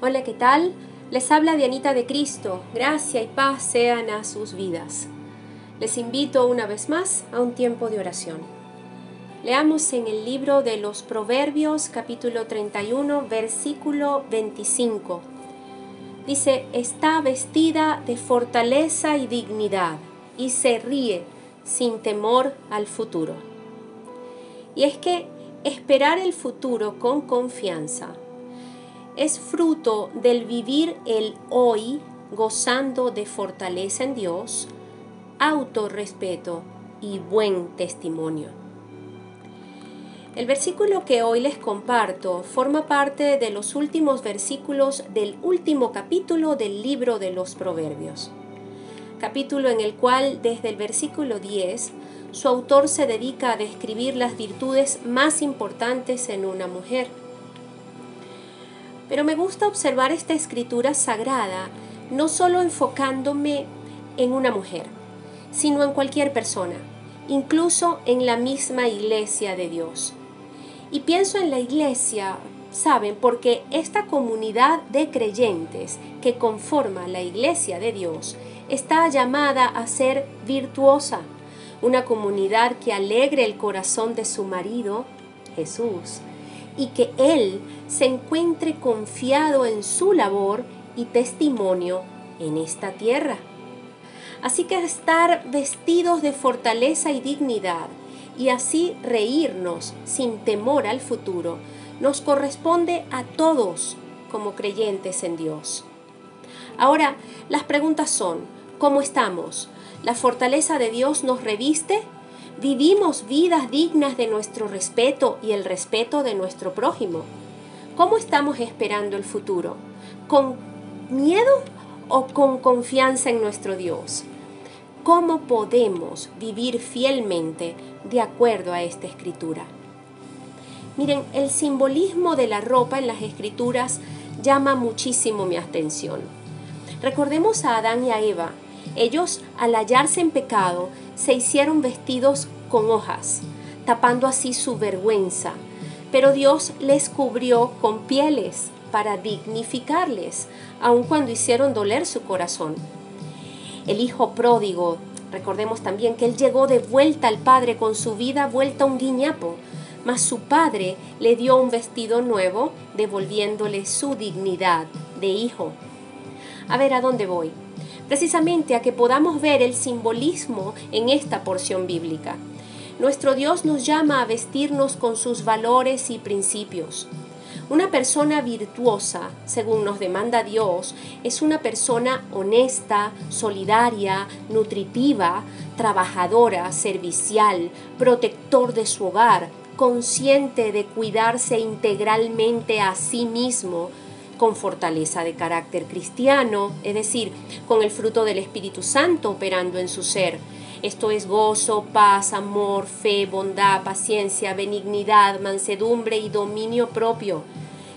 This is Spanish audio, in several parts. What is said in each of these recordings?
Hola, ¿qué tal? Les habla Dianita de Cristo. Gracia y paz sean a sus vidas. Les invito una vez más a un tiempo de oración. Leamos en el libro de los Proverbios capítulo 31 versículo 25. Dice, está vestida de fortaleza y dignidad y se ríe sin temor al futuro. Y es que esperar el futuro con confianza es fruto del vivir el hoy gozando de fortaleza en Dios, autorrespeto y buen testimonio. El versículo que hoy les comparto forma parte de los últimos versículos del último capítulo del libro de los Proverbios, capítulo en el cual desde el versículo 10 su autor se dedica a describir las virtudes más importantes en una mujer pero me gusta observar esta escritura sagrada no solo enfocándome en una mujer, sino en cualquier persona, incluso en la misma iglesia de Dios. Y pienso en la iglesia, ¿saben? Porque esta comunidad de creyentes que conforma la iglesia de Dios está llamada a ser virtuosa, una comunidad que alegre el corazón de su marido, Jesús, y que Él se encuentre confiado en su labor y testimonio en esta tierra. Así que estar vestidos de fortaleza y dignidad y así reírnos sin temor al futuro nos corresponde a todos como creyentes en Dios. Ahora, las preguntas son, ¿cómo estamos? ¿La fortaleza de Dios nos reviste? Vivimos vidas dignas de nuestro respeto y el respeto de nuestro prójimo. ¿Cómo estamos esperando el futuro? ¿Con miedo o con confianza en nuestro Dios? ¿Cómo podemos vivir fielmente de acuerdo a esta escritura? Miren, el simbolismo de la ropa en las escrituras llama muchísimo mi atención. Recordemos a Adán y a Eva. Ellos, al hallarse en pecado, se hicieron vestidos con hojas, tapando así su vergüenza. Pero Dios les cubrió con pieles para dignificarles, aun cuando hicieron doler su corazón. El hijo pródigo, recordemos también que él llegó de vuelta al padre con su vida vuelta un guiñapo, mas su padre le dio un vestido nuevo, devolviéndole su dignidad de hijo. A ver, ¿a dónde voy? Precisamente a que podamos ver el simbolismo en esta porción bíblica. Nuestro Dios nos llama a vestirnos con sus valores y principios. Una persona virtuosa, según nos demanda Dios, es una persona honesta, solidaria, nutritiva, trabajadora, servicial, protector de su hogar, consciente de cuidarse integralmente a sí mismo, con fortaleza de carácter cristiano, es decir, con el fruto del Espíritu Santo operando en su ser. Esto es gozo, paz, amor, fe, bondad, paciencia, benignidad, mansedumbre y dominio propio.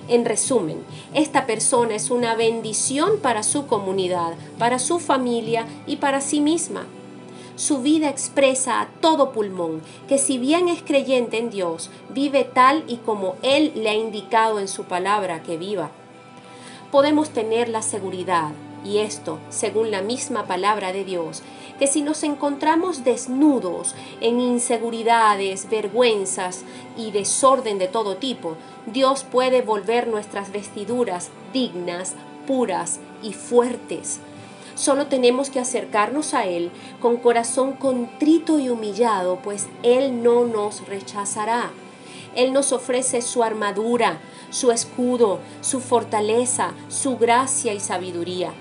En resumen, esta persona es una bendición para su comunidad, para su familia y para sí misma. Su vida expresa a todo pulmón que si bien es creyente en Dios, vive tal y como Él le ha indicado en su palabra que viva podemos tener la seguridad, y esto según la misma palabra de Dios, que si nos encontramos desnudos en inseguridades, vergüenzas y desorden de todo tipo, Dios puede volver nuestras vestiduras dignas, puras y fuertes. Solo tenemos que acercarnos a Él con corazón contrito y humillado, pues Él no nos rechazará. Él nos ofrece su armadura, su escudo, su fortaleza, su gracia y sabiduría.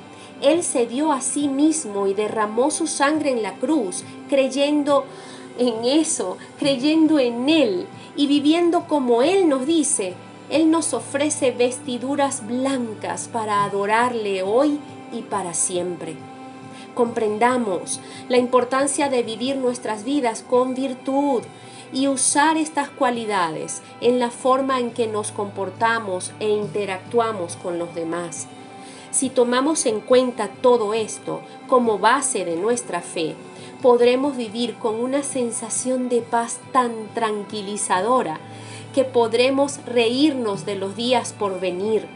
Él se dio a sí mismo y derramó su sangre en la cruz, creyendo en eso, creyendo en Él y viviendo como Él nos dice. Él nos ofrece vestiduras blancas para adorarle hoy y para siempre. Comprendamos la importancia de vivir nuestras vidas con virtud, y usar estas cualidades en la forma en que nos comportamos e interactuamos con los demás. Si tomamos en cuenta todo esto como base de nuestra fe, podremos vivir con una sensación de paz tan tranquilizadora que podremos reírnos de los días por venir,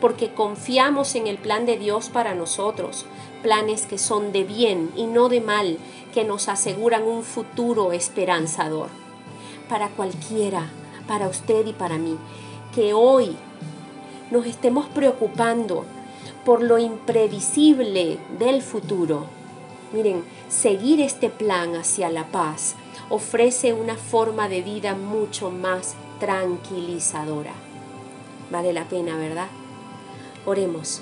porque confiamos en el plan de Dios para nosotros, planes que son de bien y no de mal, que nos aseguran un futuro esperanzador. Para cualquiera, para usted y para mí, que hoy nos estemos preocupando por lo imprevisible del futuro. Miren, seguir este plan hacia la paz ofrece una forma de vida mucho más tranquilizadora. Vale la pena, ¿verdad? Oremos.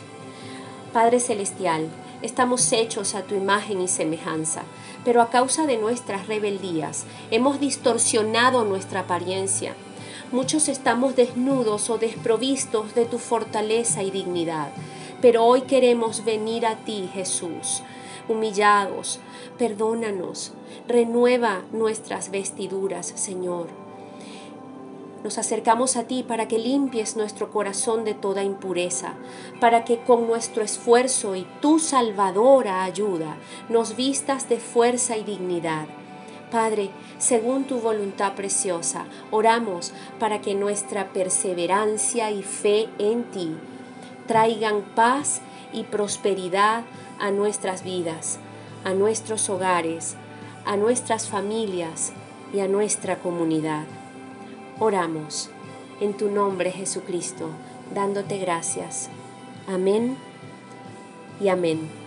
Padre Celestial, estamos hechos a tu imagen y semejanza, pero a causa de nuestras rebeldías hemos distorsionado nuestra apariencia. Muchos estamos desnudos o desprovistos de tu fortaleza y dignidad, pero hoy queremos venir a ti, Jesús, humillados. Perdónanos, renueva nuestras vestiduras, Señor. Nos acercamos a ti para que limpies nuestro corazón de toda impureza, para que con nuestro esfuerzo y tu salvadora ayuda nos vistas de fuerza y dignidad. Padre, según tu voluntad preciosa, oramos para que nuestra perseverancia y fe en ti traigan paz y prosperidad a nuestras vidas, a nuestros hogares, a nuestras familias y a nuestra comunidad. Oramos en tu nombre Jesucristo, dándote gracias. Amén y amén.